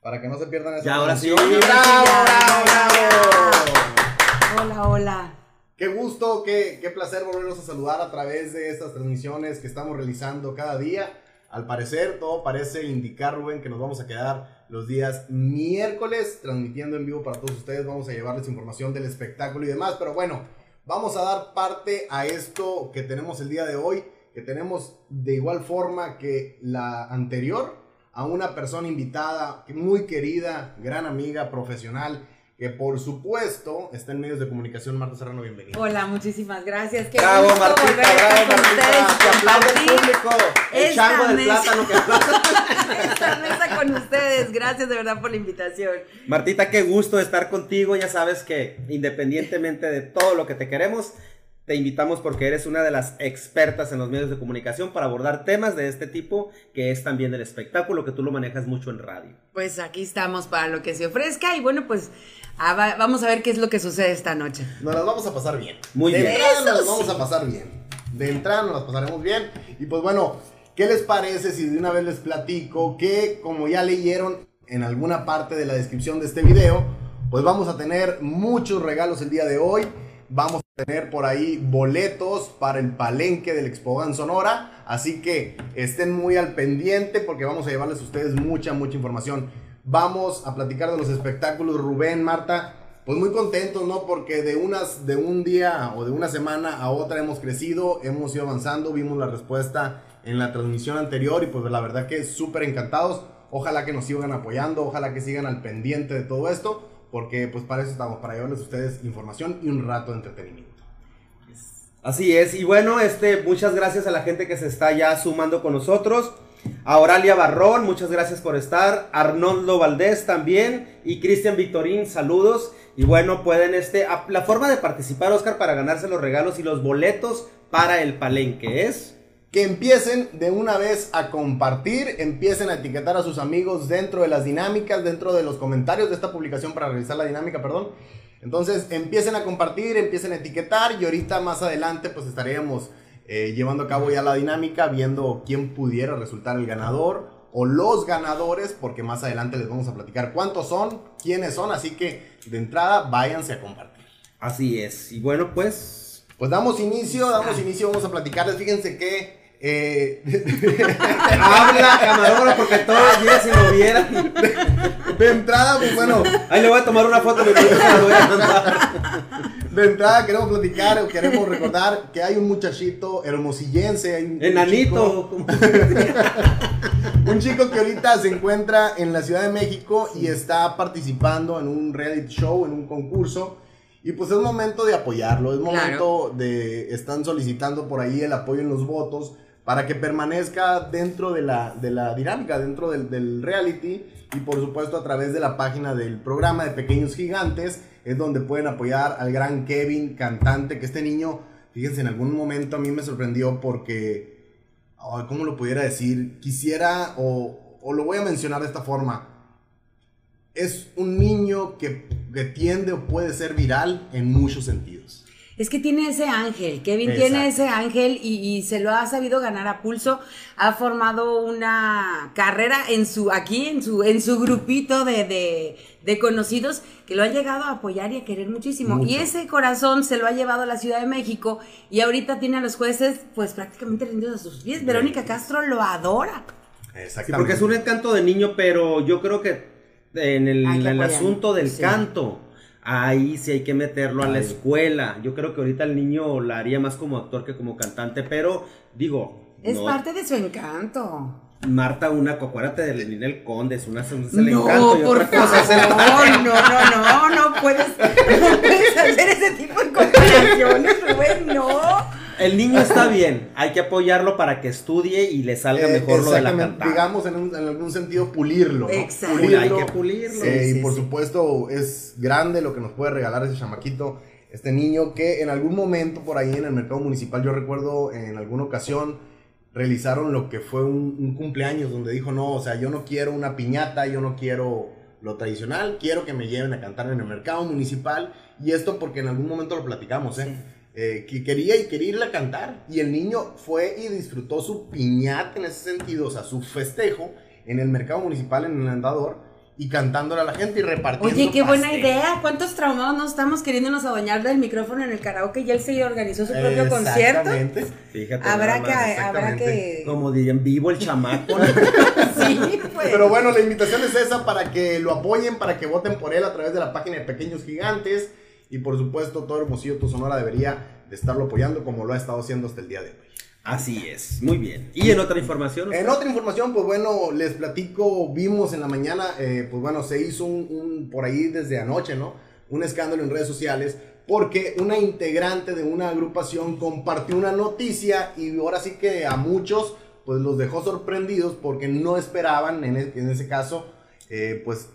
Para que no se pierdan esa Ya, ahora sí. transmisión. ¡Bravo, bravo, Hola, hola. Qué gusto, qué, qué placer volverlos a saludar a través de estas transmisiones que estamos realizando cada día. Al parecer, todo parece indicar, Rubén, que nos vamos a quedar los días miércoles transmitiendo en vivo para todos ustedes. Vamos a llevarles información del espectáculo y demás. Pero bueno, vamos a dar parte a esto que tenemos el día de hoy, que tenemos de igual forma que la anterior, a una persona invitada muy querida, gran amiga, profesional, que por supuesto está en medios de comunicación. Marta Serrano, bienvenida. Hola, muchísimas gracias. Qué Bravo, gusto Martita, volver bravo, con Martita. ustedes aplaude el público. El esta chango del mesa. plátano que esta mesa con ustedes. Gracias de verdad por la invitación. Martita, qué gusto estar contigo. Ya sabes que independientemente de todo lo que te queremos, te invitamos porque eres una de las expertas en los medios de comunicación para abordar temas de este tipo, que es también el espectáculo, que tú lo manejas mucho en radio. Pues aquí estamos para lo que se ofrezca y bueno, pues ah, va- vamos a ver qué es lo que sucede esta noche. Nos las vamos a pasar bien. Muy de bien. entrada Eso nos las vamos sí. a pasar bien. De entrada nos las pasaremos bien. Y pues bueno, ¿qué les parece si de una vez les platico que como ya leyeron en alguna parte de la descripción de este video, pues vamos a tener muchos regalos el día de hoy. Vamos a tener por ahí boletos para el palenque del Expogan Sonora. Así que estén muy al pendiente porque vamos a llevarles a ustedes mucha, mucha información. Vamos a platicar de los espectáculos. Rubén, Marta, pues muy contentos, ¿no? Porque de unas, de un día o de una semana a otra hemos crecido, hemos ido avanzando, vimos la respuesta en la transmisión anterior y pues la verdad que súper encantados. Ojalá que nos sigan apoyando, ojalá que sigan al pendiente de todo esto, porque pues para eso estamos, para llevarles a ustedes información y un rato de entretenimiento. Así es, y bueno, este, muchas gracias a la gente que se está ya sumando con nosotros. A Barrón, muchas gracias por estar. Arnoldo Valdés también. Y Cristian Victorín, saludos. Y bueno, pueden, este, a- la forma de participar, Oscar, para ganarse los regalos y los boletos para el palenque es. Que empiecen de una vez a compartir, empiecen a etiquetar a sus amigos dentro de las dinámicas, dentro de los comentarios de esta publicación para realizar la dinámica, perdón. Entonces empiecen a compartir, empiecen a etiquetar y ahorita más adelante pues estaríamos eh, llevando a cabo ya la dinámica, viendo quién pudiera resultar el ganador o los ganadores, porque más adelante les vamos a platicar cuántos son, quiénes son, así que de entrada váyanse a compartir. Así es. Y bueno, pues. Pues damos inicio, damos inicio, vamos a platicarles, fíjense que... eh, Habla, camarógrafo, porque todavía si lo vieran. De entrada, pues bueno, Ahí le voy a tomar una foto de mi se la voy a mandar. de entrada queremos platicar o queremos recordar que hay un muchachito hermosillense, hay un- un Enanito. chico- Un chico que ahorita se encuentra en la Ciudad de México y está participando en un reality show, en un concurso. Y pues es momento de apoyarlo, es momento de, están solicitando por ahí el apoyo en los votos para que permanezca dentro de la, de la dinámica, dentro del, reality y por supuesto a través de la página del programa de Pequeños Gigantes es donde pueden apoyar al gran Kevin, cantante, que este niño, fíjense, en algún momento a mí me sorprendió porque, ay, ¿cómo lo pudiera decir? Quisiera, o, o lo voy a mencionar de esta forma, es un niño que, que tiende o puede ser viral en muchos sentidos. Es que tiene ese ángel, Kevin Exacto. tiene ese ángel y, y se lo ha sabido ganar a pulso. Ha formado una carrera en su, aquí, en su, en su grupito de, de, de conocidos que lo ha llegado a apoyar y a querer muchísimo. Mucho. Y ese corazón se lo ha llevado a la Ciudad de México y ahorita tiene a los jueces pues prácticamente rendidos a sus pies. Verónica Castro lo adora. Exactamente. Sí, porque es un encanto de niño, pero yo creo que en el, en asunto del sí. canto, ahí sí hay que meterlo a la escuela. Yo creo que ahorita el niño la haría más como actor que como cantante, pero digo, Es no, parte de su encanto. Marta una, acuérdate de Ninel Conde, es una es el No, encanto y por otra cosa es el no, no, no, no puedes, no puedes hacer ese tipo de comparaciones, Rubén, no. El niño está bien, hay que apoyarlo para que estudie y le salga Eh, mejor lo de la cantada. digamos en, un- en algún sentido pulirlo. ¿no? Exacto. Uy, hay que pulirlo. Eh, Sí, y sí, por sí. supuesto es grande lo que nos puede regalar ese chamaquito, este niño que en algún momento por ahí en el mercado municipal, yo recuerdo en alguna ocasión realizaron lo que fue un, un cumpleaños donde dijo, no, o sea, yo no quiero una piñata, yo no quiero lo tradicional, quiero que me lleven a cantar en el mercado municipal y esto porque en algún momento lo platicamos, ¿eh? Eh, que quería y quería irle a cantar y el niño fue y disfrutó su piñata en ese sentido, o sea, su festejo en el mercado municipal en el andador y cantándole a la gente y repartiendo. Oye, qué buena idea. ¿Cuántos traumados no estamos queriéndonos adueñar del micrófono en el karaoke? Y él se organizó su propio concierto. Exactamente. Fíjate. Habrá que, habrá que. Como dirían, vivo el chamaco. Sí, pues. Pero bueno, la invitación es esa para que lo apoyen, para que voten por él a través de la página de Pequeños Gigantes. Y por supuesto, todo Hermosillo, tu Sonora debería de estarlo apoyando como lo ha estado haciendo hasta el día de hoy. Así es, muy bien. ¿Y en otra información? En otra información, pues bueno, les platico, vimos en la mañana, eh, pues bueno, se hizo un, un- por ahí desde anoche, ¿no? Un escándalo en redes sociales porque una integrante de una agrupación compartió una noticia y ahora sí que a muchos pues los dejó sorprendidos porque no esperaban en, e- en ese caso eh, pues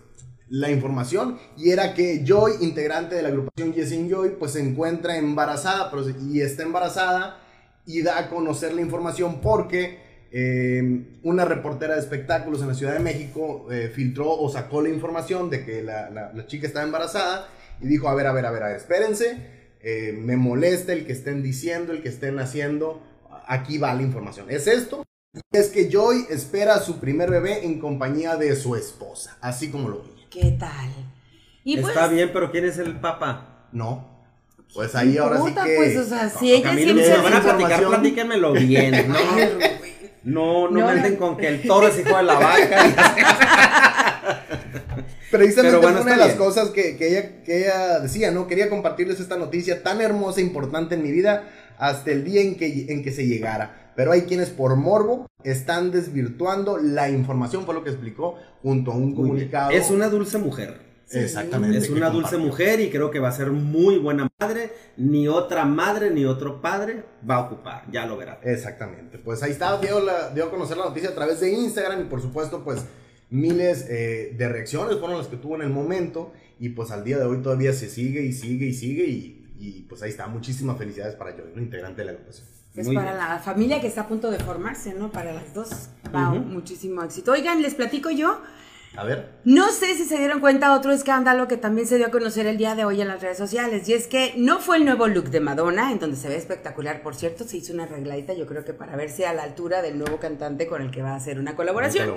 la información y era que Joy, integrante de la agrupación Yes Joy, pues se encuentra embarazada y está embarazada y da a conocer la información porque eh, una reportera de espectáculos en la Ciudad de México eh, filtró o sacó la información de que la, la- chica estaba embarazada y dijo, a ver, a ver, a ver, a ver, espérense, eh, me molesta el que estén diciendo, el que estén haciendo, aquí va la información. Es esto, es que Joy espera a su primer bebé en compañía de su esposa, así como lo vi. ¿Qué tal? Y pues, Está bien, pero ¿quién es el papá? No, pues ahí ahora sí que... pues, o sea, si ella Camilo, siempre si se van a platicar, información. platíquenmelo bien. No, no, no, No, me anden no. con que el toro es hijo de la vaca. Precisamente Pero bueno, una de las bien. cosas que, que ella, que ella decía, ¿no? Quería compartirles esta noticia tan hermosa e importante en mi vida hasta el día en que, en que se llegara. Pero hay quienes por morbo están desvirtuando la información, fue lo que explicó junto a un comunicado. Es una dulce mujer. Sí. Exactamente. Es una dulce mujer y creo que va a ser muy buena madre. Ni otra madre ni otro padre va a ocupar. Ya lo verán. Exactamente. Pues ahí está, dio, la- dio a conocer la noticia a través de Instagram y por supuesto, pues miles eh, de reacciones fueron las que tuvo en el momento y pues al día de hoy todavía se sigue y sigue y sigue y, y, pues ahí está. Muchísimas felicidades para un integrante de la agrupación. Es Muy para bien. la familia que está a punto de formarse, ¿no? Para las dos. Va Ujú. muchísimo éxito. Oigan, les platico yo. A ver. No sé si se dieron cuenta otro escándalo que también se dio a conocer el día de hoy en las redes sociales y es que no fue el nuevo look de Madonna, en donde se ve espectacular, por cierto, se hizo una arregladita, yo creo que para verse a la altura del nuevo cantante con el que va a hacer una colaboración.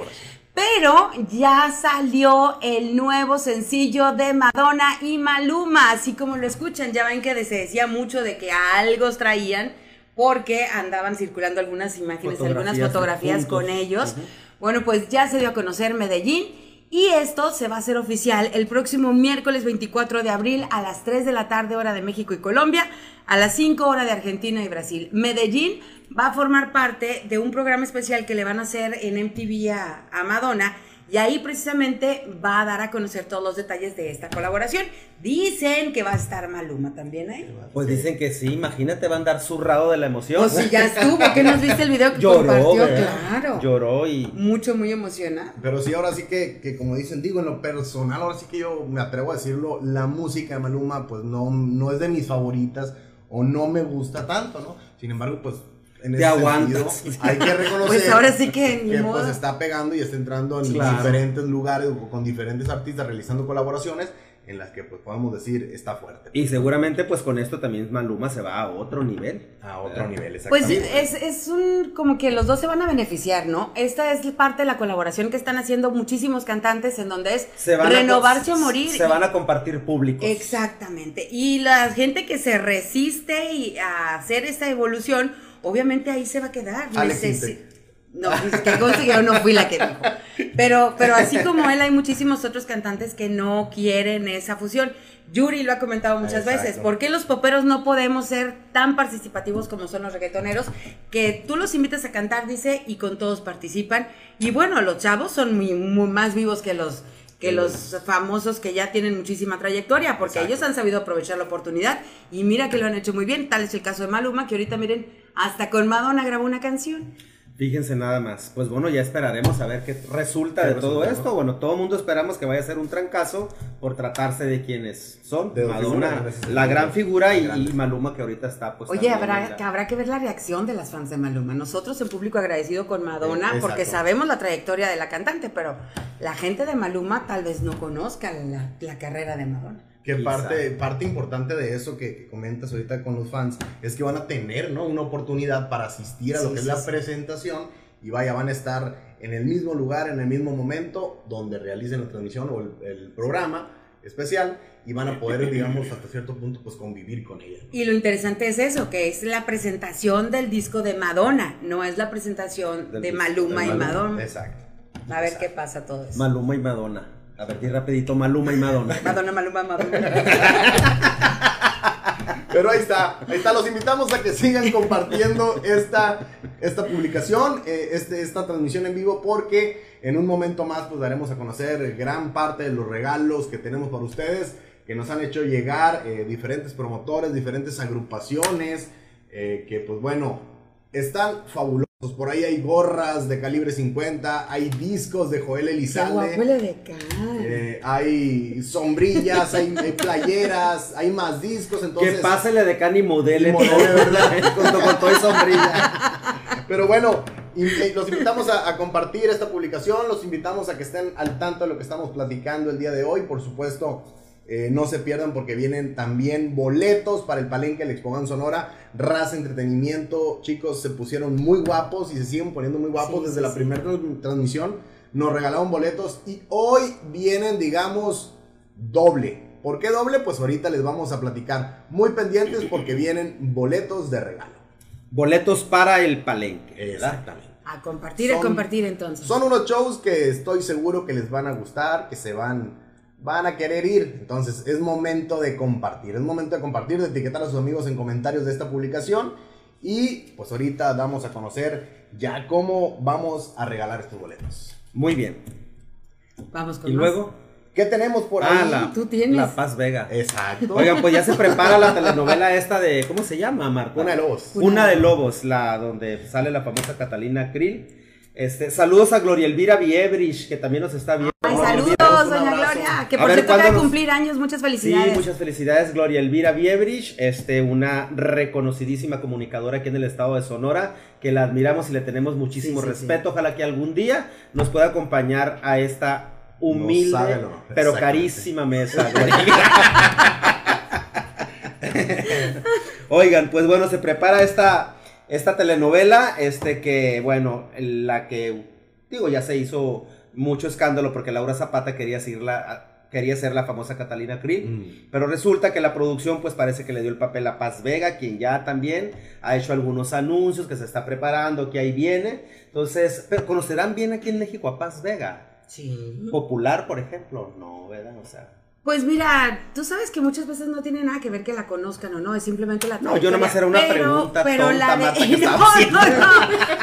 Pero ya salió el nuevo sencillo de Madonna y Maluma, así como lo escuchan, ya ven que se decía mucho de que algo traían porque andaban circulando algunas imágenes, algunas Fotografías juntos. con ellos. Bueno, pues ya se dio a conocer Medellín y esto se va a hacer oficial el próximo miércoles 24 de abril a las 3 de la tarde hora de México y Colombia, a las 5 hora de Argentina y Brasil. Medellín va a formar parte de un programa especial que le van a hacer en MTV a, a Madonna y ahí precisamente va a dar a conocer todos los detalles de esta colaboración. Dicen que va a estar Maluma también ahí. Pues dicen que sí, imagínate, va a andar zurrado de la emoción. Pues si ya estuvo, ¿qué nos viste el video que Lloró, compartió? ¿verdad? Claro. Lloró y Mucho, muy emocionado. Pero sí, ahora sí que, que como dicen, digo, en lo personal, ahora sí que yo me atrevo a decirlo, la música de Maluma, pues no, no es de mis favoritas o no me gusta tanto, ¿no? Sin embargo, pues en Te ese aguantas. sentido, hay que reconocer Pues ahora sí que ni que modo. pues está pegando y está entrando en Claro. diferentes lugares con diferentes artistas realizando colaboraciones en las que pues podemos decir está fuerte. Y seguramente pues con esto también Maluma se va a otro nivel. A otro nivel, Pues exactamente. es, es un, como que los dos se van a beneficiar, ¿no? Esta es parte de la colaboración que están haciendo muchísimos cantantes en donde es Se van renovarse a, o morir. Se van a compartir públicos. Exactamente. Y la gente que se resiste y a hacer esta evolución, obviamente ahí se va a quedar. Alex Necesi- Intec. No, pues, que yo no fui la que dijo. Pero, pero así como él, hay muchísimos otros cantantes que no quieren esa fusión. Yuri lo ha comentado muchas Exacto. veces. ¿Por qué los poperos no podemos ser tan participativos como son los reggaetoneros? Que tú los invitas a cantar, dice, y con todos participan. Y bueno, los chavos son muy, muy más vivos que los que los famosos que ya tienen muchísima trayectoria, porque Exacto. ellos han sabido aprovechar la oportunidad y mira que lo han hecho muy bien. Tal es el caso de Maluma, que ahorita miren, hasta con Madonna grabó una canción. Fíjense nada más. Pues bueno, ya esperaremos a ver qué resulta ¿Qué de todo resulta, esto. no? Bueno, todo el mundo esperamos que vaya a ser un trancazo por tratarse de quienes son. De Madonna, figuras, la gran figura y, Maluma que ahorita está pues Oye, habrá, que habrá que ver la reacción de las fans de Maluma. Nosotros en público agradecido con Madonna, Eh, porque sabemos la trayectoria de la cantante, pero la gente de Maluma tal vez no conozca la, la carrera de Madonna. Que Quizá. parte, parte importante de eso que, que comentas ahorita con los fans es que van a tener ¿no? una oportunidad para asistir a lo Sí, que sí, es la sí. presentación y vaya, van a estar en el mismo lugar, en el mismo momento, donde realicen la transmisión o el, el programa especial y van a poder, digamos, hasta cierto punto, pues convivir con ella. Y lo interesante es eso, que es la presentación del disco de Madonna, no es la presentación Del de Maluma de y. Madonna. Exacto. A ver qué pasa todo eso. Maluma y Madonna. A ver, di rapidito, Maluma y Madonna. Madonna, Maluma, Madonna. Pero ahí está, ahí está. Los invitamos a que sigan compartiendo esta, esta publicación, eh, este, esta transmisión en vivo, porque en un momento más pues daremos a conocer gran parte de los regalos que tenemos para ustedes, que nos han hecho llegar eh, diferentes promotores, diferentes agrupaciones, eh, que pues bueno, están fabulosos. Por ahí hay gorras de calibre 50, hay discos de Joel Elizalde. edecán. Eh, hay sombrillas, hay, hay playeras, hay más discos, entonces... que pásele de can y modele. Y modele, ¿verdad? Junto con todo y sombrilla. Pero bueno, los invitamos a, a compartir esta publicación, los invitamos a que estén al tanto de lo que estamos platicando el día de hoy, por supuesto. Eh, no se pierdan porque vienen también boletos para el Palenque del Expogan Sonora. Raza Entretenimiento, chicos, se pusieron muy guapos y se siguen poniendo muy guapos Sí, desde sí, la sí. primera tran- transmisión. Nos regalaron boletos y hoy vienen, digamos, doble. ¿Por qué doble? Pues ahorita les vamos a platicar. Muy pendientes porque vienen boletos de regalo. Boletos para el palenque. ¿verdad? Exactamente. A compartir, a compartir entonces. Son unos shows que estoy seguro que les van a gustar, que se van, van a querer ir. Entonces es momento de compartir, es momento de compartir, de etiquetar a sus amigos en comentarios de esta publicación. Y pues ahorita damos a conocer ya cómo vamos a regalar estos boletos. Muy bien. Vamos con Y más. luego. ¿Qué tenemos por Ah, ahí? la, Tú tienes. la Paz Vega. Exacto. Oigan, pues ya se prepara la telenovela esta de. ¿Cómo se llama, Marta? Una de lobos. Una de Lobos, la donde sale la famosa Catalina Krill. Este, saludos a Gloria Elvira Viebrich, que también nos está viendo. Ay, Gloria saludos, doña. Gloria. Que A por ver, cierto acaba ¿cuándo de nos- cumplir años, muchas Sí, felicidades. muchas felicidades, Gloria Elvira Viebrich, este, una reconocidísima comunicadora aquí en el estado de Sonora, que la admiramos y le tenemos muchísimo Sí, sí, respeto. Ojalá que algún día nos pueda acompañar a esta humilde, sabe pero carísima mesa. Gloria Elvira. Oigan, pues bueno, se prepara esta, esta telenovela, este que, bueno, la que, digo, ya se hizo mucho escándalo porque Laura Zapata quería ser la, quería ser la famosa Catalina Krill. Mm. Pero resulta que la producción pues parece que le dio el papel a Paz Vega, quien ya también ha hecho algunos anuncios, que se está preparando, que ahí viene. Entonces, pero conocerán bien aquí en México a Paz Vega. Sí. Popular, por ejemplo, no, ¿verdad? O sea, Pues mira, tú sabes que muchas veces no tiene nada que ver que la conozcan o no, es simplemente la No, yo nomás era una pregunta tonta, Marta, que no, no, no.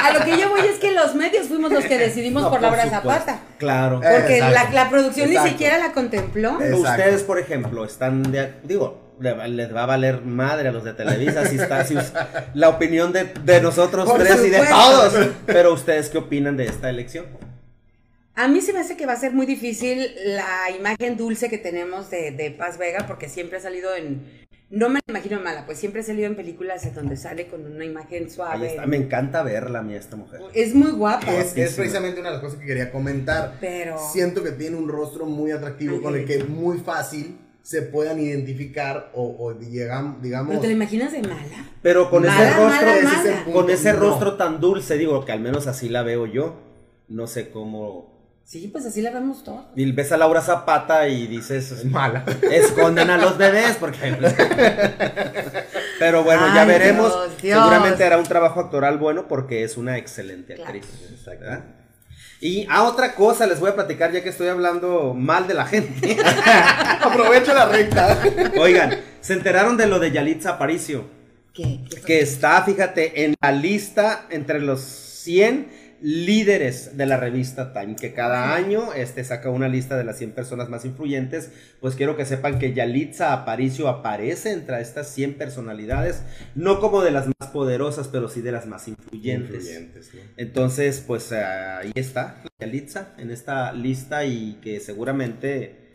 A lo que yo voy es que los medios fuimos los que decidimos no, por Laura supuesto. Zapata. Claro. Porque la, la producción exacto. ni siquiera la contempló. Exacto. Ustedes, por ejemplo, están de, digo, le- les va a valer madre a los de Televisa si está si la opinión de, de nosotros Por tres y de todos. Pero ustedes qué opinan de esta elección? A mí se me hace que va a ser muy difícil la imagen dulce que tenemos de, de Paz Vega, porque siempre ha salido en. No me la imagino mala, pues siempre ha salido en películas en donde sale con una imagen Ahí suave. está, me encanta verla a mí esta mujer. Es muy guapa. Es, es precisamente una de las cosas que quería comentar. Pero. Siento que tiene un rostro muy atractivo Ay, con el qué que muy fácil se puedan identificar o, o digamos... ¿Pero te la imaginas de mala? Pero con Mala, ese rostro, mala, ese es el mala. punto, con ese No. rostro tan dulce, digo que al menos así la veo yo. No sé cómo. Sí, pues así la vemos todos. Y ves a Laura Zapata y dices, mala. esconden a los bebés porque. Pero bueno, ya veremos. Dios, Dios. Seguramente hará un trabajo actoral bueno porque es una excelente Claro. actriz. ¿verdad? Y a otra cosa les voy a platicar ya que estoy hablando mal de la gente. Aprovecha la recta. Oigan, se enteraron de lo de Yalitza Aparicio. ¿Qué? ¿Qué que está, fíjate, en la lista entre los 100 líderes de la revista Time, que cada año este, saca una lista de las 100 personas más influyentes. Pues quiero que sepan que Yalitza Aparicio aparece entre estas 100 personalidades, no como de las más poderosas, pero sí de las más influyentes. Influyentes, ¿no? Entonces, pues ahí está Yalitza en esta lista y que seguramente,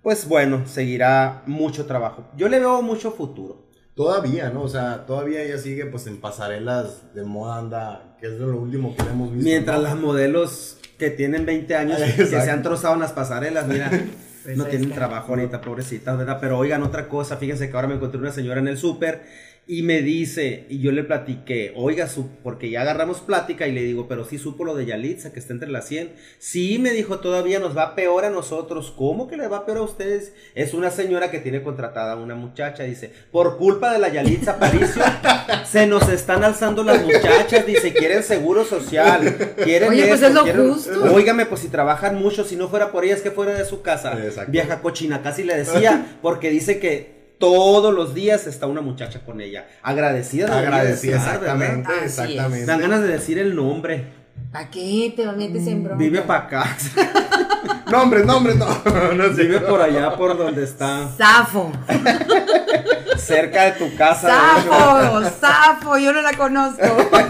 pues bueno, seguirá mucho trabajo. Yo le veo mucho futuro. Todavía, ¿no? O sea, todavía ella sigue pues en pasarelas de moda anda, que es lo último que le hemos visto. Mientras ¿no? las modelos que tienen 20 años que se han trozado en las pasarelas, mira, Pues no tienen trabajo ahorita, pobrecitas, ¿verdad? Pero oigan otra cosa, fíjense que ahora me encontré una señora en el súper Y me dice, y yo le platiqué, oiga, su, porque ya agarramos plática y le digo, pero sí supo lo de Yalitza, que está entre las 100. Sí, me dijo, todavía nos va peor a nosotros. ¿Cómo que le va peor a ustedes? Es una señora que tiene contratada a una muchacha, dice, por culpa de la Yalitza Paricio, se nos están alzando las muchachas, dice, quieren seguro social, quieren Oye, pues esto, es lo quieren- justo. Óigame, pues si trabajan mucho, si no fuera por ella, es que fuera de su casa. Exacto. Vieja cochina, casi le decía, porque dice que todos los días está una muchacha con ella. Agradecida. de Agradecida, estar, exactamente, ¿verdad? Así es. exactamente. Dan ganas de decir el nombre. ¿Para qué te metes en broma? Vive para acá. Nombres, nombres, no. no sé. Vive por allá, por donde está. Zafo. Cerca de tu casa. de. Zafo, Zafo, yo no la conozco.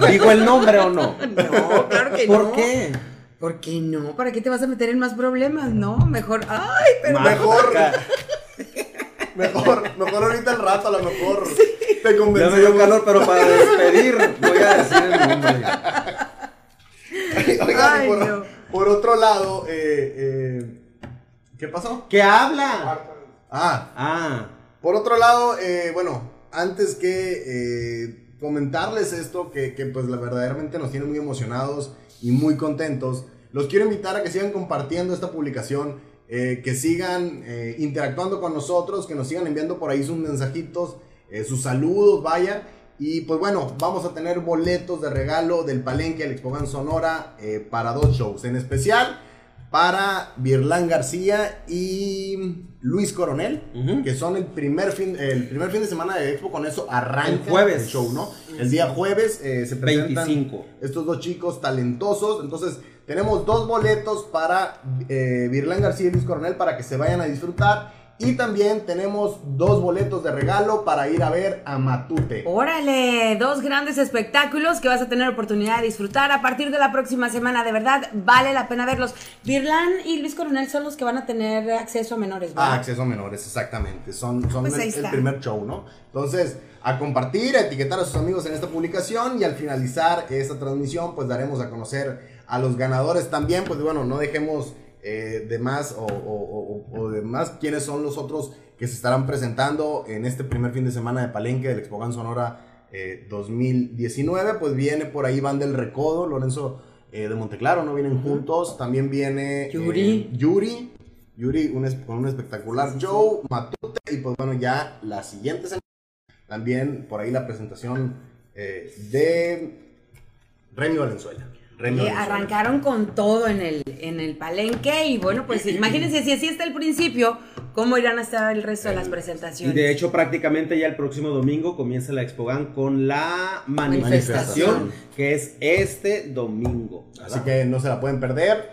¿Digo el nombre o no? No, claro que no. ¿Por qué? ¿Por qué no? ¿Para qué te vas a meter en más problemas? No, mejor. Ay, pero. Mejor. Mejor, mejor ahorita al rato, a lo mejor te Ya me dio calor, pero para despedir voy a decir el nombre. Oigan, Ay, por, no. por otro lado, eh, eh, ¿qué pasó? ¿Qué habla? Ah, Ah. por otro lado, eh, bueno, antes que eh, comentarles esto, que, que, pues la verdaderamente nos tiene muy emocionados y muy contentos, los quiero invitar a que sigan compartiendo esta publicación, eh, que sigan eh, interactuando con nosotros, que nos sigan enviando por ahí sus mensajitos, eh, sus saludos, vaya. Y pues bueno, vamos a tener boletos de regalo del Palenque del Expogan Sonora para dos shows, en especial para Virlán García y Luis Coronel, que son el primer fin, el primer fin de semana de Expo, con eso arranca El jueves. el show, ¿no? El día jueves se presentan 25. estos dos chicos talentosos, entonces tenemos dos boletos para eh, Virlán García y Luis Coronel para que se vayan a disfrutar y también tenemos dos boletos de regalo para ir a ver a Matute. Órale, dos grandes espectáculos que vas a tener oportunidad de disfrutar a partir de la próxima semana. De verdad, vale la pena verlos. Virlán y Luis Coronel son los que van a tener acceso a menores, ¿verdad? Ah, acceso a menores, exactamente. Son, son Pues el, el primer show, ¿no? Entonces, a compartir, a etiquetar a sus amigos en esta publicación y al finalizar esta transmisión, pues daremos a conocer a los ganadores también. Pues bueno, no dejemos eh, de más o, o- o- o de más quiénes son los otros que se estarán presentando en este primer fin de semana de Palenque del Expogan Sonora eh, 2019. Pues viene por ahí Van del Recodo, Lorenzo eh, de Monteclaro, ¿no? Vienen juntos. También viene eh, Yuri. Yuri. Yuri un con un espectacular show, Matute, y pues bueno, ya la siguiente semana también por ahí la presentación eh, de Remy Valenzuela. Eh, arrancaron con todo en el, en el palenque y bueno, pues imagínense si así está el principio, cómo irán a estar el resto de las Y presentaciones. de hecho, prácticamente ya el próximo domingo comienza la Expogan con la Manifestación. manifestación, que es este domingo. Así que no se la pueden perder.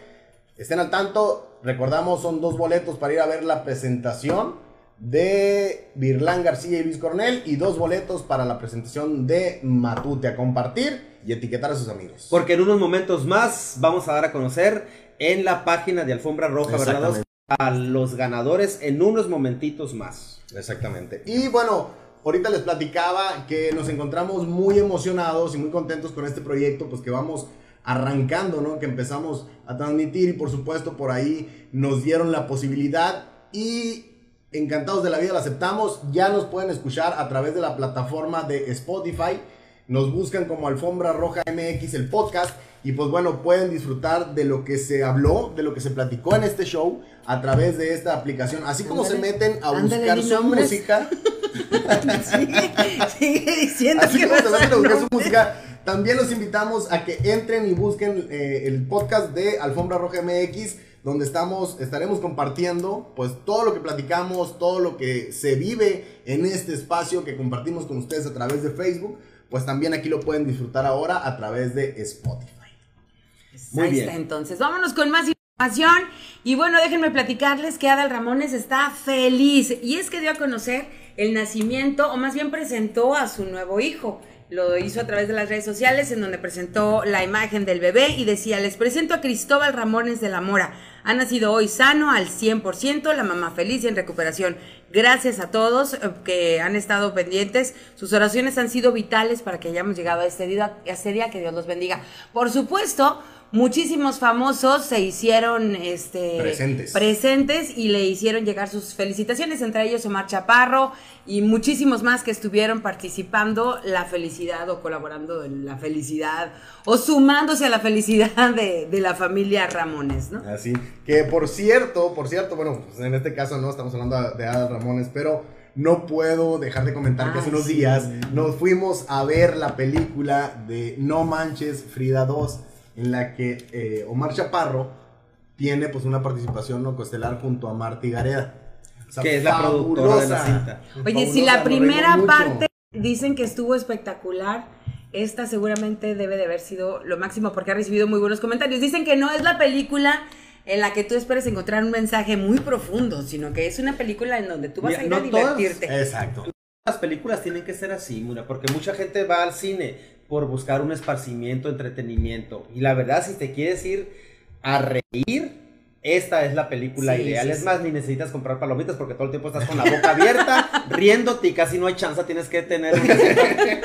Estén al tanto. Recordamos, son dos boletos para ir a ver la presentación de Virlán García y Luis Cornell y dos boletos para la presentación de Matute a compartir y etiquetar a sus amigos. Porque en unos momentos más vamos a dar a conocer en la página de Alfombra Roja, ¿verdad? A los ganadores en unos momentitos más. Exactamente. Y bueno, ahorita les platicaba que nos encontramos muy emocionados y muy contentos con este proyecto, pues que vamos arrancando, ¿no? Que empezamos a transmitir y por supuesto por ahí nos dieron la posibilidad y encantados de la vida la aceptamos. Ya nos pueden escuchar a través de la plataforma de Spotify. Nos buscan como Alfombra Roja MX el podcast y pues bueno, pueden disfrutar de lo que se habló, de lo que se platicó en este show a través de esta aplicación. Así como se meten a buscar su nombres. música, sigue, sigue diciendo así que como se meten a buscar su música, también los invitamos a que entren y busquen eh, el podcast de Alfombra Roja MX, donde estamos, estaremos compartiendo pues todo lo que platicamos, todo lo que se vive en este espacio que compartimos con ustedes a través de Facebook, pues también aquí lo pueden disfrutar ahora a través de Spotify. Muy Ahí bien. está, entonces. Vámonos con más información. Y bueno, déjenme platicarles que Adal Ramones está feliz. Y es que dio a conocer el nacimiento, o más bien presentó a su nuevo hijo. Lo hizo a través de las redes sociales, en donde presentó la imagen del bebé y decía: Les presento a Cristóbal Ramones de la Mora. Ha nacido hoy sano al 100%, la mamá feliz y en recuperación. Gracias a todos eh, que han estado pendientes. Sus oraciones han sido vitales para que hayamos llegado a este día, a este día que Dios los bendiga. Por supuesto, muchísimos famosos se hicieron este, Presentes. presentes y le hicieron llegar sus felicitaciones, entre ellos Omar Chaparro y muchísimos más que estuvieron participando la felicidad o colaborando en la felicidad o sumándose a la felicidad de, de la familia Ramones, ¿no? Así que por cierto, por cierto, bueno, pues en este caso no estamos hablando de Adal Ramones, pero no puedo dejar de comentar que hace Ay, unos sí. días nos fuimos a ver la película de No Manches Frida 2, en la que eh, Omar Chaparro tiene pues una participación no costelar junto a Marty Gareda. O sea, Que es la productora de la fabulosa. cinta. Oye, si la primera parte dicen que estuvo espectacular, esta seguramente debe de haber sido lo máximo porque ha recibido muy buenos comentarios. Dicen que no es la película en la que tú esperes encontrar un mensaje muy profundo, sino que es una película en donde tú vas Mira, a ir no a todas- divertirte. Exacto. Las películas tienen que ser así, Mura, porque mucha gente va al cine por buscar un esparcimiento, entretenimiento. Y la verdad, si te quieres ir a reír, esta es la película Sí, ideal. sí, es sí. más, ni necesitas comprar palomitas porque todo el tiempo estás con la boca abierta, riéndote y casi no hay chance, tienes que tener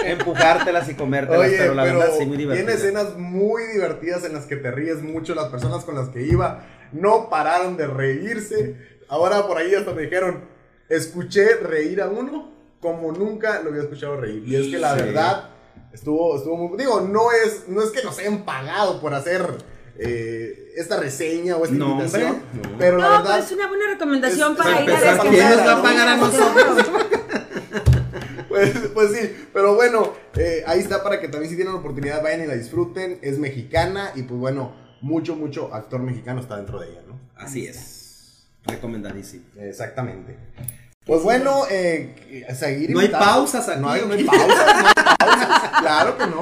empujártelas y comértelas. Oye, pero la pero verdad, sí, muy divertido. tiene escenas muy divertidas en las que te ríes mucho. Las personas con las que iba no pararon de reírse. Ahora por ahí hasta me dijeron, escuché reír a uno como nunca lo había escuchado reír. Y es que la verdad estuvo, estuvo muy... Digo, no es, no es que nos hayan pagado por hacer eh, esta reseña o esta No, invitación. hombre, no. Pero la verdad... pero es una buena recomendación es- para ir a descansar. ¿quién nos va a pagar a nosotros? Pues, pues sí, pero bueno, eh, ahí está para que también si tienen la oportunidad vayan y la disfruten. Es mexicana y pues bueno, mucho, mucho actor mexicano está dentro de ella, ¿no? Así es. Recomendadísimo. Exactamente. Pues bueno, eh, seguir No hay pausas aquí. No hay, no hay pausas, no hay pausas. Claro que no.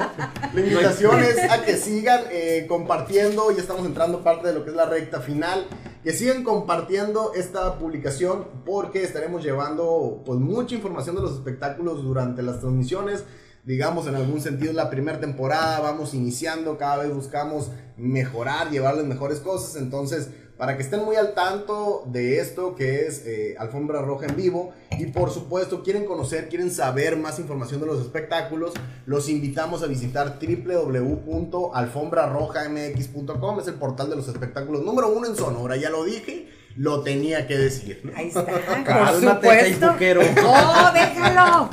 La invitación es a que sigan eh, compartiendo. Ya estamos entrando parte de lo que es la recta final. Que sigan compartiendo esta publicación porque estaremos llevando pues mucha información de los espectáculos durante las transmisiones. Digamos, en algún sentido, la primera temporada vamos iniciando, cada vez buscamos mejorar, llevarles mejores cosas. Entonces, para que estén muy al tanto de esto que es eh, Alfombra Roja en vivo y por supuesto quieren conocer, quieren saber más información de los espectáculos, los invitamos a visitar www.alfombrarojamx.com, es el portal de los espectáculos número uno en Sonora, ya lo dije, lo tenía que decir. ¿no? Ahí está, por Cálmate, supuesto. facebookero. ¡Oh, déjalo!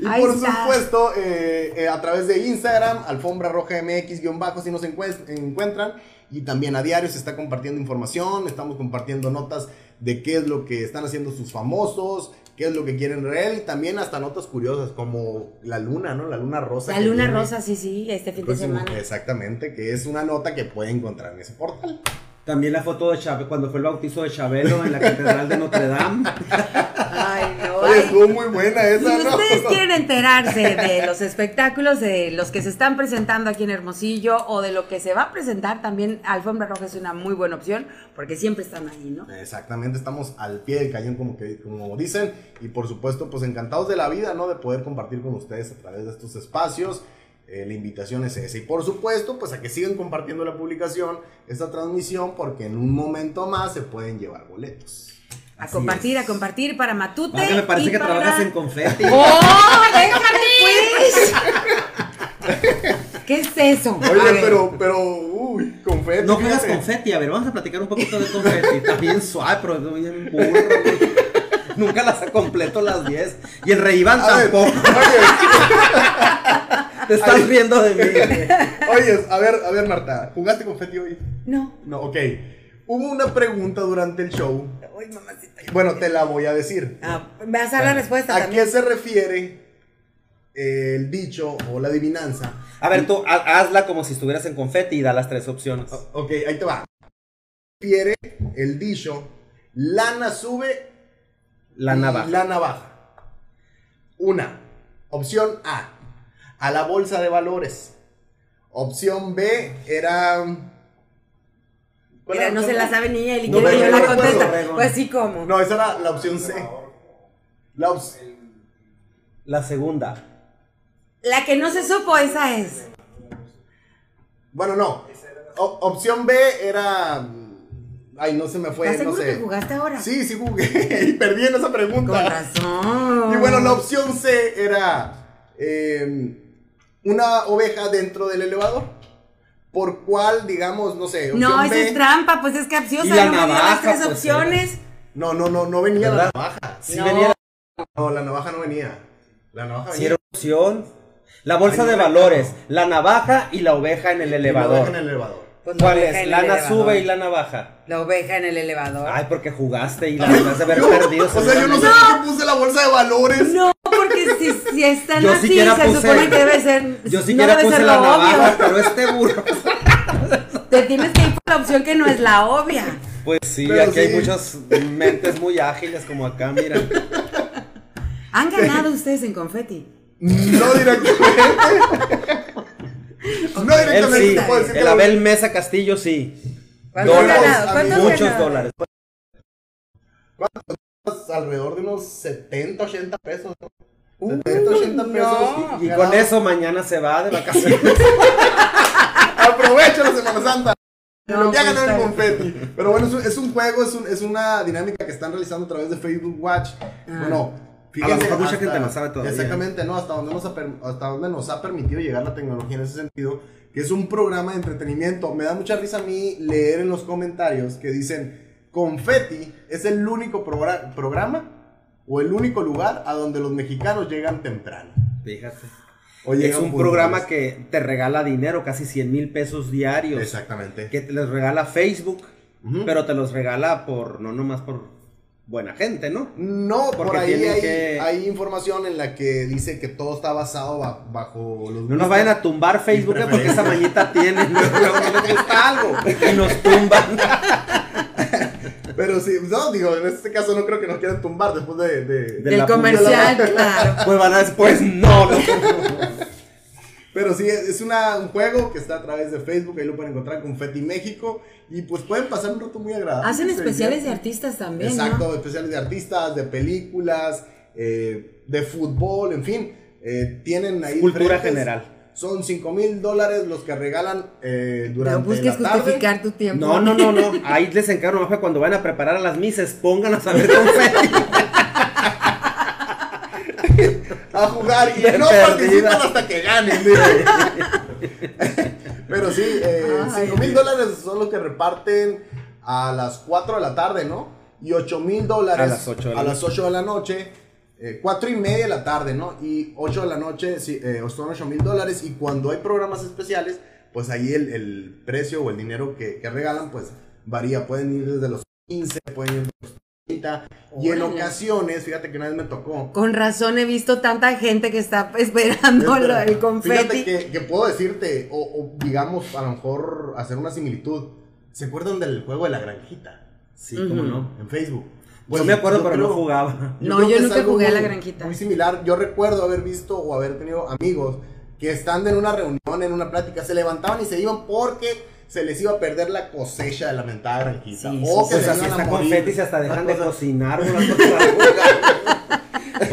Y Ahí por está. supuesto, eh, eh, a través de Instagram, Alfombra Roja MX-bajo, si nos encuentran. Y también a diario se está compartiendo información, estamos compartiendo notas de qué es lo que están haciendo sus famosos, qué es lo que quieren ver y también hasta notas curiosas como la luna, ¿no? La luna rosa. La luna rosa, sí, sí, este fin de semana. Exactamente, que es una nota que pueden encontrar en ese portal. También la foto de Chávez cuando fue el bautizo de Chabelo en la Catedral de Notre Dame. Ay, no. Ay. estuvo muy buena Si esa, ¿no? ustedes quieren enterarse de los espectáculos, de los que se están presentando aquí en Hermosillo o de lo que se va a presentar, también Alfombra Roja es una muy buena opción porque siempre están ahí, ¿no? Exactamente, estamos al pie del cañón como, que, como dicen y por supuesto pues encantados de la vida, ¿no? De poder compartir con ustedes a través de estos espacios. Eh, la invitación es esa y por supuesto pues a que sigan compartiendo la publicación, esta transmisión porque en un momento más se pueden llevar boletos. A Así compartir, es. a compartir para Matute. Me parece y que para- trabajas en confeti. ¡Oh, déjame pues! ¿Qué es eso? Oye, pero, pero, uy, confeti. No juegas confeti, a ver, vamos a platicar un poquito de confeti. Está bien suave, pero es bien burro. güey. Nunca las completo las 10. Y el Rey Iván A ver, tampoco. Te estás riendo de mí. Oye, a ver, a ver Marta, ¿jugaste confeti hoy? No. No, ok. Hubo una pregunta durante el show. Ay, mamacita. Bueno, te la voy a decir. Ah, vas a dar la respuesta ¿A también. qué se refiere el dicho o la adivinanza? A ver, tú ha- hazla como si estuvieras en confeti y da las tres opciones. Ok, ahí te va. Refiere el dicho, lana sube, La navaja. lana baja. Una, opción A, a la bolsa de valores. Opción B era... ¿cuál Mira, era no se la sabe ni ella y No, quiere que yo no la contesta. Pues sí, como. No, esa era la opción C. La op- La segunda. La que no se supo, esa es. Bueno, no. O- opción B era... Ay, no se me fue, ¿Estás no seguro sé. que jugaste ahora? Sí, sí jugué y perdí en esa pregunta. Con razón. Y bueno, la opción C era eh, una oveja dentro del elevador. por cuál, digamos, no sé. No, B. es trampa, pues es capciosa. Y la no me dio las navaja, tres pues, opciones. No, no, no, no venía ¿Verdad? la navaja. Sí No. venía No, la navaja no venía. La navaja si venía. era opción. La bolsa Ay, de no, valores, no. la navaja y la oveja en el Y la elevador. navaja en el elevador. Pues la ¿Cuál oveja es? Lana elevador. sube y la navaja. La oveja en el elevador. Ay, porque jugaste y la debes de haber perdido. O sea, yo no sé por qué puse la bolsa de valores. No, porque si, si están Yo así, se puse- supone que debe ser. Yo no siquiera debe puse ser la lo navaja, obvio. pero este burro. Te tienes que ir por la opción que no es la obvia. Pues sí, Pero aquí hay muchas mentes muy ágiles como acá, mira. ¿Han ganado ustedes en confeti? No directamente. no Él directamente sí, puedo decir el Abel Mesa Castillo sí. ¿Cuántos Dólares, ganado? ¿Cuántos muchos ganado? dólares. Alrededor de unos 70, 80 pesos. ¿no? 70, 80 pesos. no. y, con eso mañana se va de vacaciones. Aprovecha la Semana Santa. No, lo que pues, hagan el confeti. Pero bueno, es un, es un juego, es, un- es una dinámica que están realizando a través de Facebook Watch. Bueno, A lo mejor mucha gente no sabe todavía. Exactamente, ¿no? Hasta donde, nos ha, hasta donde nos ha permitido llegar la tecnología en ese sentido. Que es un programa de entretenimiento. Me da mucha risa a mí leer en los comentarios que dicen: Confetti es el único progra- programa o el único lugar a donde los mexicanos llegan temprano. Fíjate. O Es un puntuales. programa que te regala dinero, casi 100 mil pesos diarios. Exactamente. Que te les regala Facebook, pero te los regala por, no nomás por buena gente, ¿no? No, por Porque ahí hay, que- hay información en la que dice que todo está basado ba- bajo los... No nos vayan a tumbar Facebook eh, porque esa mañita tiene, luego, luego no les gusta algo y nos tumban. Pero sí, no, digo, en este caso no creo que nos quieran tumbar después de... de- De Del la comercial, publicidad. claro. Pues van a después, no, no. Pero sí, es una, un juego que está a través de Facebook, ahí lo pueden encontrar con Feti México y pues pueden pasar un rato muy agradable. Hacen especiales de artistas también, Exacto, ¿no? especiales de artistas, de películas, eh, de fútbol, en fin. eh, tienen ahí... Cultura diferentes- general. Son 5 mil dólares los que regalan eh, No durante busques la tarde. justificar tu tiempo. No, no, no, no. Ahí les encargo que cuando van a preparar a las mises, pongan a saber confeti. a jugar y De no perdida. participan hasta que ganen. Pero sí, eh, Ay, 5 mil dólares son los que reparten a las 4 de la tarde, ¿no? Y 8 mil dólares A las ocho de la a las 8 de la noche. 4 y media de la tarde, ¿no? Y 8 de la noche sí, eh, son 8 mil dólares. Y cuando hay programas especiales, pues ahí el, el precio o el dinero que, que regalan, pues varía. Pueden ir desde los 15, pueden ir desde los 30. Y en ocasiones, fíjate que una vez me tocó. Con razón he visto tanta gente que está esperando lo- el Fíjate confeti. que, que puedo decirte, o, o digamos, a lo mejor hacer una similitud. ¿Se acuerdan del juego de la granjita? Sí, cómo Ujú. no. En Facebook. Yo me acuerdo, yo pero no creo- jugaba. No, yo nunca jugué a la granjita. Muy similar. Yo recuerdo haber visto o haber tenido amigos que estando en una reunión, en una plática, se levantaban y se iban porque se les iba a perder la cosecha de la mentada granjita. Sí, o sí, que Pues se así iban a está morir. confeti y hasta dejan de cocinar.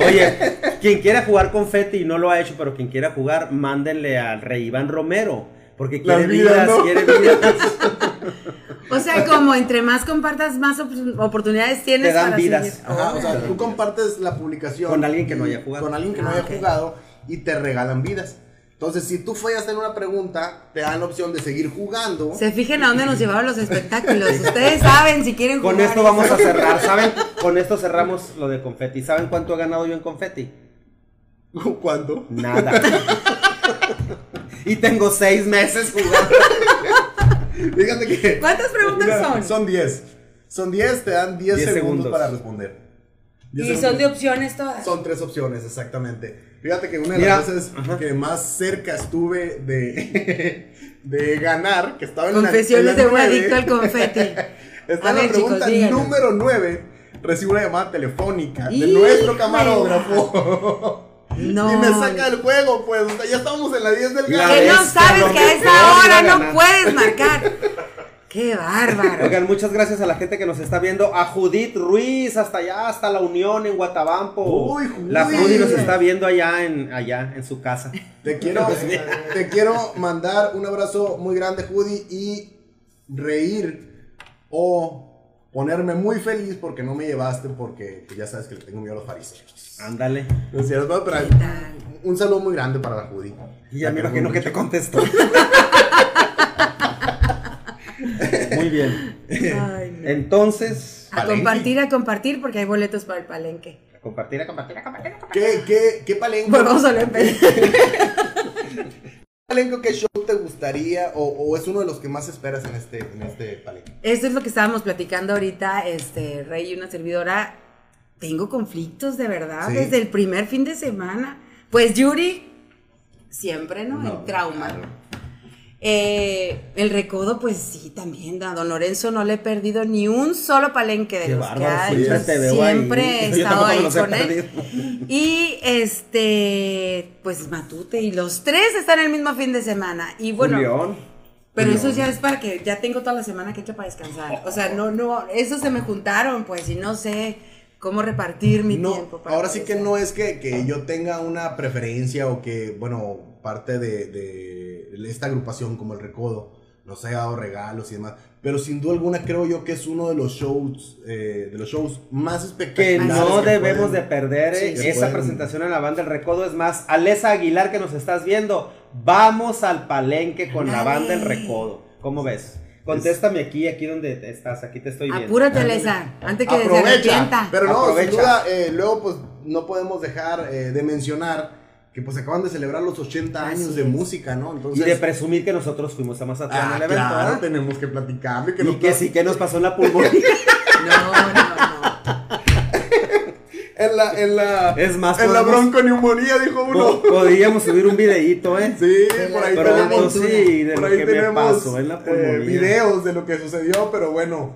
Oye, quien quiera jugar confeti y no lo ha hecho, pero quien quiera jugar, mándenle al rey Iván Romero. Porque quiere vidas, vidas, ¿no? quiere vidas. O sea, como entre más compartas, más op- oportunidades tienes Te dan para vidas. Ajá, o sea, tú compartes la publicación Con alguien que no haya jugado. Con alguien que no Ah, haya jugado y te regalan vidas. Entonces, si tú fallas en una pregunta, te dan la opción de seguir jugando. Se fijen a dónde nos llevaron los espectáculos. Ustedes saben si quieren jugar. Con esto vamos a cerrar. ¿Saben? Con esto cerramos lo de confeti. ¿Saben cuánto he ganado yo en confeti? ¿Cuánto? Nada. y tengo seis meses jugando. Fíjate que. ¿Cuántas preguntas Mira, son? Son 10. Son 10, te dan 10 10 segundos, segundos. para responder. 10 Y son de opciones todas. Son tres opciones, exactamente. Fíjate que una de Mira, las veces ajá. que más cerca estuve de, de ganar, que estaba en la- Confesiones en la de un adicto al confeti. Está A en la ver, chicos, pregunta díganos. número 9. Recibo una llamada telefónica de nuestro camarógrafo. No. Y me saca del juego, pues. o sea, ya estamos en la 10 del gato. Que no sabes que a esa hora no puedes marcar. Qué bárbaro. Oigan, muchas gracias a la gente que nos está viendo. A Judith Ruiz, hasta allá, hasta la Unión en Guatabampo. Uy, Judith. La Judith nos está viendo allá en, allá en su casa. Te quiero, te quiero mandar un abrazo muy grande, Judy, y reír o ponerme muy feliz porque no me llevaste, porque pues, ya sabes que le tengo miedo a los fariseos. Ándale. No es cierto, pero ¿Qué tal? Pues, un- un saludo muy grande para la Judy. Y ya me imagino que te contestó. Muy bien. Ay, no. Entonces, A Palenque. compartir, a compartir, porque hay boletos para el palenque. a compartir, a compartir, a compartir, a compartir. ¿Qué, qué, qué palenco? Volvamos a empezar. palenco, qué show te gustaría o, o es uno de los que más esperas en este, en este palenco? Esto es lo que estábamos platicando ahorita, este, Rey y una servidora. Tengo conflictos de verdad Sí. desde el primer fin de semana. Pues Yuri, siempre, ¿no? No, el trauma. claro. Eh, el recodo, pues sí, también. A don Lorenzo no le he perdido ni un solo palenque de Qué los que bárbaro, ha siempre hecho. te veo ahí. Siempre he estado ahí he con él. perdido. Y este, pues Matute, y los tres están el mismo fin de semana. Y bueno, pero eso ya es para que ya tengo toda la semana que hecha para descansar. O sea, no, no, esos se me juntaron, pues, y no sé cómo repartir mi No, tiempo. para ahora sí que no es que, que yo tenga una preferencia o que, bueno, parte de, de esta agrupación como el Recodo nos haya dado regalos y demás. Pero sin duda alguna creo yo que es uno de los shows, eh, de los shows más Que espectaculares. no que debemos de perder eh, Sí, que esa pueden. presentación en la banda El Recodo. Es más, Alesa Aguilar que nos estás viendo, vamos al palenque con la banda El Recodo. ¿Cómo ves? Contéstame aquí, aquí donde estás, aquí te estoy viendo. Apúrate, Lesa, antes que se Aprovecha, arrepienta. pero no, Aprovecha. sin duda, eh, luego pues no podemos dejar eh, de mencionar que pues acaban de celebrar los 80 Así años de es. música, ¿no? Y Entonces, de presumir que nosotros fuimos a Mazatlán ah, al evento, claro, ¿verdad? tenemos que platicarle que Y nos- que sí que nos pasó en la pulmonía. No, no, no. en la en la Es más, en la bronconeumonía dijo uno. Po- Podríamos subir un videíto, ¿eh? Sí, por ahí Pronto tenemos, sí, de por lo ahí que me tenemos pasó en la eh, pulmonía. videos de lo que sucedió, pero bueno,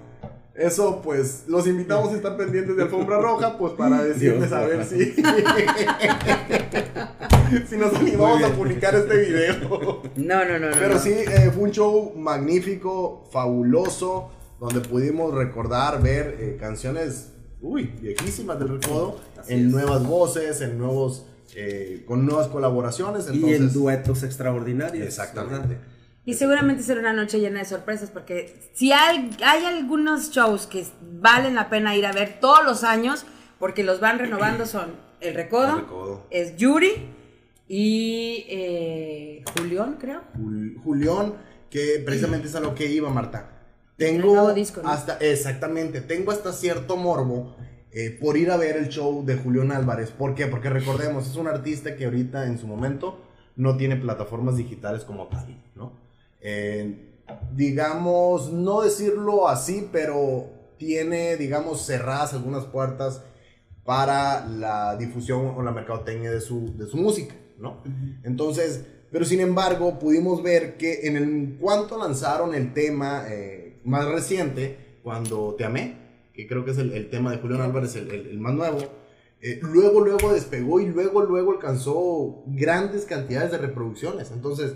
eso pues los invitamos a estar pendientes de Alfombra Roja, pues para decirles a ver si si nos animamos a publicar este video. No, no, no, no. Pero no. sí, eh, fue un show magnífico, fabuloso, donde pudimos recordar, ver eh, canciones, uy, viejísimas del recodo, Así en es. nuevas voces, en nuevos, eh, con nuevas colaboraciones. Y en duetos extraordinarios. Exactamente. Y seguramente será una noche llena de sorpresas, porque si hay, hay algunos shows que valen la pena ir a ver todos los años, porque los van renovando, son El Recodo, El Recodo. es Yuri y eh, Julián, creo. Jul- Julián, que precisamente es a lo que iba, Marta. Tengo disco, ¿no? hasta, exactamente, tengo hasta cierto morbo eh, por ir a ver el show de Julián Álvarez. ¿Por qué? Porque recordemos, es un artista que ahorita en su momento no tiene plataformas digitales como tal, ¿no? Eh, digamos, no decirlo así, pero tiene, digamos, cerradas algunas puertas para la difusión o la mercadotecnia de su, de su música, ¿no? Entonces, pero sin embargo, pudimos ver que en el cuanto lanzaron el tema eh, más reciente, cuando Te Amé, que creo que es el, el tema de Julián Álvarez, el, el- el más nuevo, eh, luego, luego despegó y luego, luego alcanzó grandes cantidades de reproducciones. Entonces,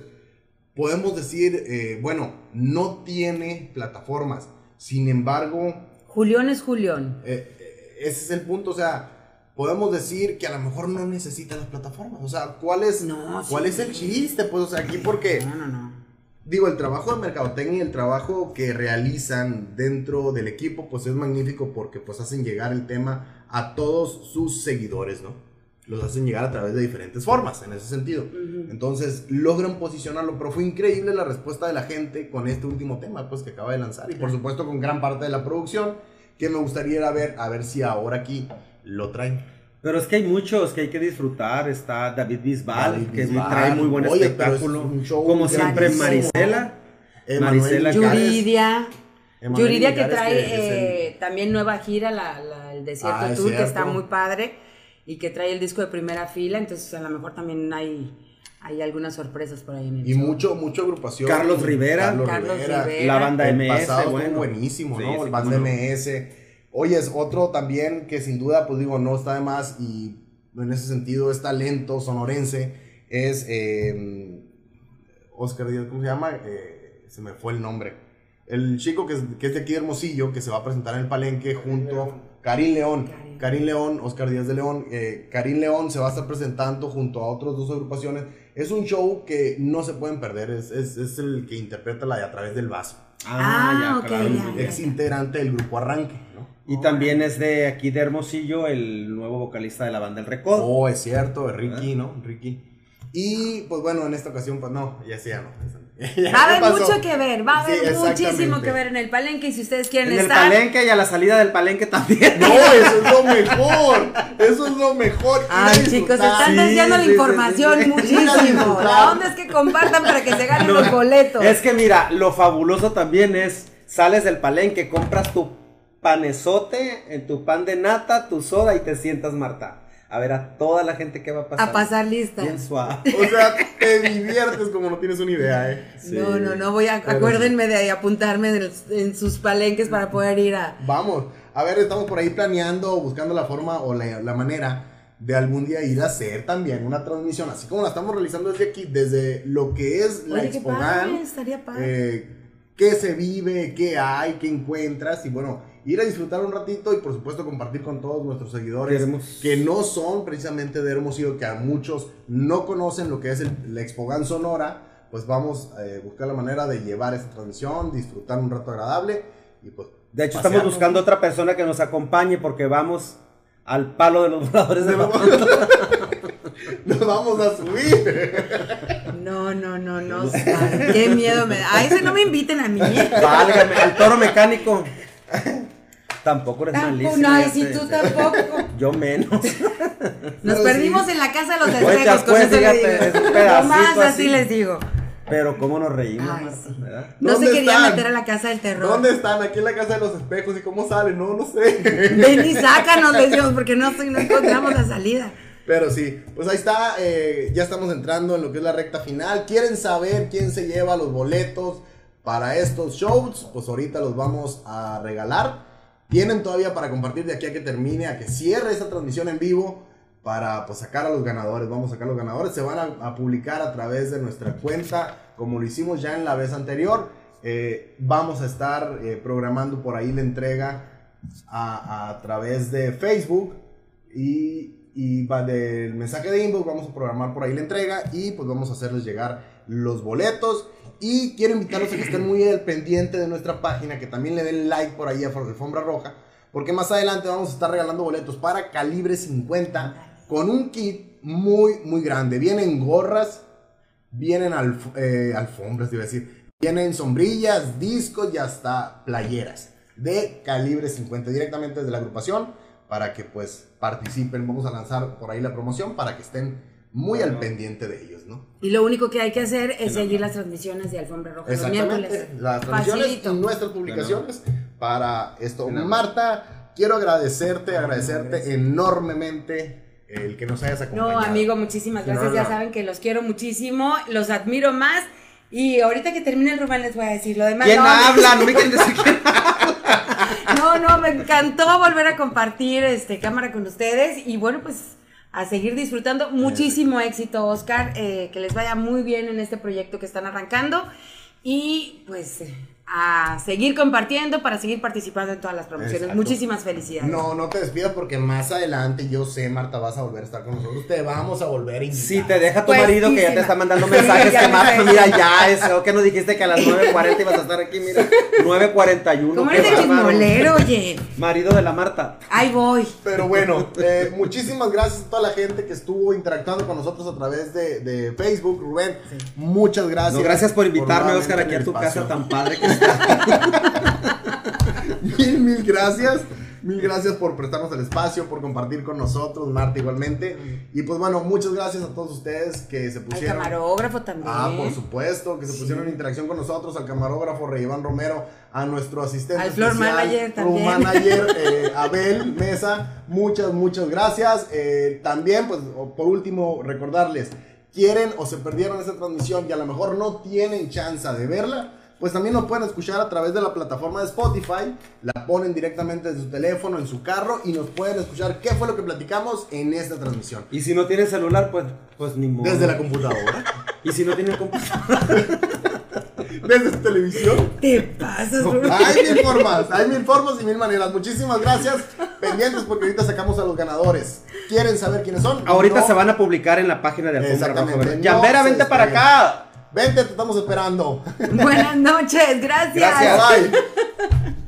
podemos decir, eh, bueno, no tiene plataformas, sin embargo, Julián es Julián. eh, eh, ese es el punto, o sea, podemos decir que a lo mejor no necesita las plataformas, o sea, ¿cuál es, No, ¿cuál sí. es el chiste? Pues, o sea, aquí porque, No, no, no. digo, el trabajo de mercadotecnia y el trabajo que realizan dentro del equipo, pues es magnífico porque pues hacen llegar el tema a todos sus seguidores, ¿no? Los hacen llegar a través de diferentes formas, en ese sentido. Entonces logran posicionarlo, pero fue increíble la respuesta de la gente con este último tema, pues que acaba de lanzar y por supuesto con gran parte de la producción que me gustaría ir a ver, a ver si ahora aquí lo traen. Pero es que hay muchos que hay que disfrutar. Está David Bisbal, David que Bisbal. trae muy buen Oye, es espectáculo. un show Como siempre. Marisela. Marisela. Yuridia. Yuridia que trae que es el- eh, también nueva gira, la, la- el Desierto Ah, es Tour, que está muy padre y que trae el disco de primera fila, entonces a lo mejor también hay, hay algunas sorpresas por ahí en el Y show. mucho, mucho agrupación. Carlos Rivera. Carlos, Carlos Rivera. Rivera. La banda El MS, pasado bueno. buenísimo, Sí, ¿no? sí, el banda no. MS. Oye, es otro también que sin duda, pues digo, no está de más y en ese sentido es talento sonorense. Es eh, Oscar Díaz, ¿cómo se llama? Eh, se me fue el nombre. El chico que es, que es de aquí de Hermosillo, que se va a presentar en el palenque junto a Karim León. Karim. León, Oscar Díaz de León. Eh, Karim León se va a estar presentando junto a otras dos agrupaciones. Es un show que no se pueden perder. Es, es, es el que interpreta la de A través del vaso. Ah, ok, claro. ya. Ex integrante del grupo Arranque, ¿no? Y también es de aquí de Hermosillo, el nuevo vocalista de la banda El Recodo. Oh, es cierto, es Ricky, ¿no? Ricky. Y pues bueno, en esta ocasión, pues no, ya sí, ya no. Va a haber mucho que ver, va a Sí, haber muchísimo que ver en el palenque y si ustedes quieren En el estar. palenque y a la salida del palenque también. No, eso es lo mejor. Eso es lo mejor. Ay, chicos, están Sí, desviando la sí, información muchísimo. La onda es que compartan para que se ganen No, los boletos. Es que mira, lo fabuloso también es, sales del palenque, compras tu panesote, en tu pan de nata, tu soda y te sientas, Marta. A ver a toda la gente que va a pasar. A pasar lista. Bien suave. O sea, te diviertes como no tienes una idea, ¿eh? No, no, no, voy a, Pero acuérdenme de apuntarme en, el- en sus palenques para poder ir a... Vamos. A ver, estamos por ahí planeando, buscando la forma o la, la manera de algún día ir a hacer también una transmisión, así como la estamos realizando desde aquí, desde lo que es la Oye, qué padre, estaría padre. eh, qué se vive, qué hay, qué encuentras y bueno, ir a disfrutar un ratito y por supuesto compartir con todos nuestros seguidores Queremos- que no son precisamente de Hermosillo, que a muchos no conocen lo que es el, la Expo GAN Sonora, pues vamos a buscar la manera de llevar esta transmisión, disfrutar un rato agradable y pues... De hecho, estamos buscando otra persona que nos acompañe porque vamos al palo de los voladores de papá. Nos vamos a subir. No, no, no, no. qué miedo me da. A ese no me inviten a mí. Válgame, al toro mecánico. Tampoco eres malísimo. no, y si tú tampoco. Yo menos. Nos No, perdimos sí. en la casa de los espejos, con pues, eso le digo. así así. les digo. Pero cómo nos reímos. No se ¿Dónde quería están? meter a la casa del terror. ¿Dónde están? Aquí en la casa de los espejos. ¿Y cómo salen? No, no sé. Ven y sácanos, les digo, porque no, no encontramos la salida. Pero sí, pues ahí está. eh, ya estamos entrando en lo que es la recta final. ¿Quieren saber quién se lleva los boletos para estos shows? Pues ahorita los vamos a regalar. Tienen todavía para compartir de aquí a que termine, a que cierre esta transmisión en vivo. Para pues sacar a los ganadores. Vamos a sacar a los ganadores. Se van a, publicar a través de nuestra cuenta. Como lo hicimos ya en la vez anterior. Eh, vamos a estar eh, programando por ahí la entrega a, través de Facebook y, del mensaje de inbox vamos a programar por ahí la entrega y pues vamos a hacerles llegar los boletos y quiero invitarlos a que estén muy al pendiente de nuestra página que también le den like por ahí a Alfombra Roja porque más adelante vamos a estar regalando boletos para calibre 50 con un kit muy muy grande vienen gorras vienen eh, alfombras, iba a decir. Vienen sombrillas, discos y hasta playeras de calibre 50 directamente desde la agrupación para que pues participen. Vamos a lanzar por ahí la promoción para que estén muy al pendiente de ellos, ¿no? Y lo único que hay que hacer es seguir las transmisiones de Alfombra Roja los. Exactamente. Las transmisiones Facilito. y nuestras publicaciones para esto. Marta, quiero agradecerte, agradecerte enormemente el que nos hayas acompañado. No, amigo, muchísimas gracias. No, Ya saben que los quiero muchísimo, los admiro más. Y ahorita que termine el Rubén les voy a decir lo demás. ¿Quién no, habla? No me quieren decir quién No, no, me encantó volver a compartir este cámara con ustedes y bueno, pues a seguir disfrutando. Muchísimo éxito, Oscar, eh, que les vaya muy bien en este proyecto que están arrancando y pues a seguir compartiendo para seguir participando en todas las promociones. Exacto. Muchísimas felicidades. No, no te despidas porque más adelante yo sé, Marta, vas a volver a estar con nosotros. Te vamos a volver a invitar. Si te deja tu Pues, marido que ya te está mandando mensajes que sé. mira ya, eso que nos dijiste que a las 9.40 ibas a estar aquí, mira, 9.41. ¿Cómo eres chismolero, oye? Marido de la Marta. Ahí voy. Pero bueno, eh, muchísimas gracias a toda la gente que estuvo interactuando con nosotros a través de, de Facebook. Rubén, muchas gracias. No, gracias por invitarme, nuevamente Oscar, aquí en a tu espacio. casa tan padre que. Mil, mil gracias. Mil gracias por prestarnos el espacio, por compartir con nosotros, Marta igualmente. Y pues bueno, muchas gracias a todos ustedes que se Al pusieron. camarógrafo también. Ah, por supuesto, que se pusieron en interacción con nosotros, al camarógrafo Rey Iván Romero, a nuestro asistente Al floor especial, manager también. manager, eh, Abel Mesa, muchas, muchas gracias. Eh, también, pues, por último, recordarles, quieren o se perdieron esta transmisión y a lo mejor no tienen chance de verla, pues también nos pueden escuchar a través de la plataforma de Spotify, la ponen directamente en su teléfono, en su carro y nos pueden escuchar qué fue lo que platicamos en esta transmisión. Y si no tienen celular, pues, pues ni modo. Desde la computadora, Y si no tienen computadora. desde su televisión. Te pasas, Rubén. Hay mil formas, hay mil formas y mil maneras. Muchísimas gracias. Pendientes porque ahorita sacamos a los ganadores. ¿Quieren saber quiénes son? Ahorita No. se van a publicar en la página de Alfombra Roja, Exactamente, ¿verdad? no Yambera, vente para acá. Vente, te estamos esperando. Buenas noches, gracias. Gracias, bye.